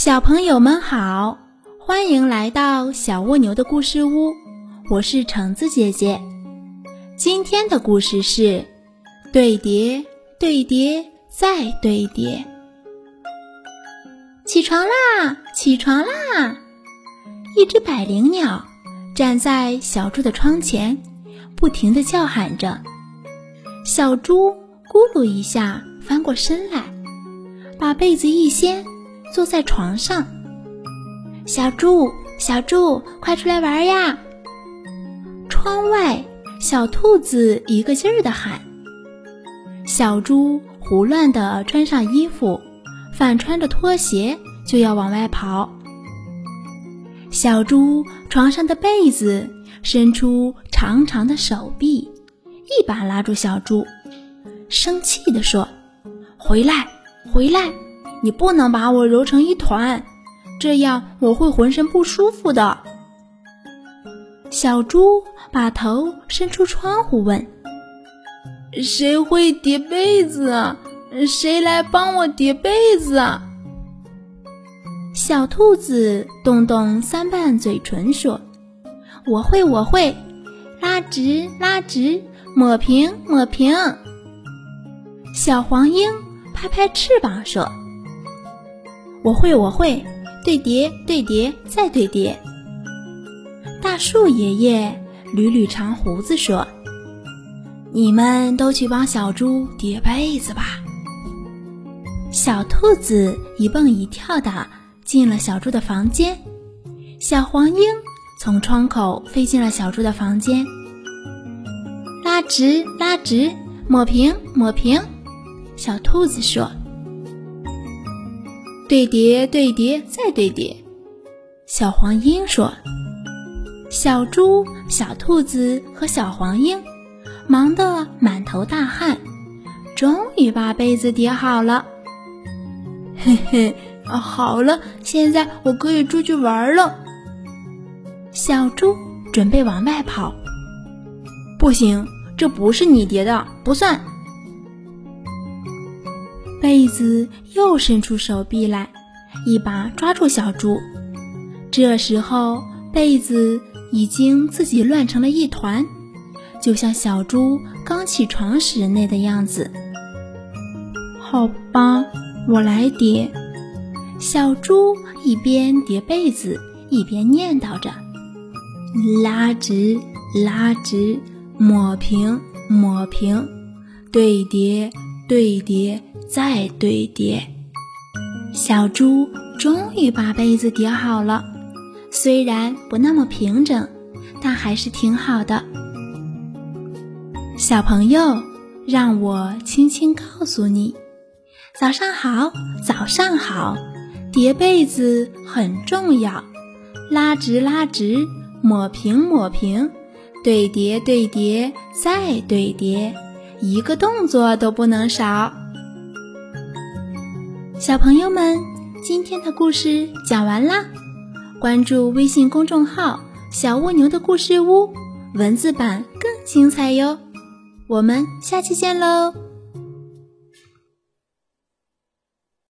小朋友们好，欢迎来到小蜗牛的故事屋，我是橙子姐姐。今天的故事是对叠、对叠再对叠。起床啦，起床啦！一只百灵鸟站在小猪的窗前，不停地叫喊着。小猪咕噜一下翻过身来，把被子一掀。坐在床上，小猪，小猪，快出来玩呀！窗外，小兔子一个劲儿的喊。小猪胡乱的穿上衣服，反穿着拖鞋就要往外跑。小猪床上的被子伸出长长的手臂，一把拉住小猪，生气的说：“回来，回来！”你不能把我揉成一团，这样我会浑身不舒服的。小猪把头伸出窗户问：“谁会叠被子？谁来帮我叠被子？”小兔子动动三瓣嘴唇说：“我会，我会，拉直，拉直，抹平，抹平。”小黄莺拍拍翅膀说。我会，我会，对叠，对叠，再对叠。大树爷爷捋捋长胡子说：“你们都去帮小猪叠被子吧。”小兔子一蹦一跳的进了小猪的房间，小黄莺从窗口飞进了小猪的房间，拉直，拉直，抹平，抹平。小兔子说。对叠，对叠，再对叠。小黄莺说：“小猪、小兔子和小黄莺忙得满头大汗，终于把被子叠好了。嘿嘿，好了，现在我可以出去玩了。”小猪准备往外跑，不行，这不是你叠的，不算。被子又伸出手臂来，一把抓住小猪。这时候，被子已经自己乱成了一团，就像小猪刚起床时那的样子。好吧，我来叠。小猪一边叠被子，一边念叨着：“拉直，拉直，抹平，抹平，对叠，对叠。”再对叠，小猪终于把被子叠好了。虽然不那么平整，但还是挺好的。小朋友，让我轻轻告诉你：早上好，早上好！叠被子很重要，拉直拉直，抹平抹平，对叠对叠，再对叠，一个动作都不能少。小朋友们，今天的故事讲完啦！关注微信公众号“小蜗牛的故事屋”，文字版更精彩哟！我们下期见喽！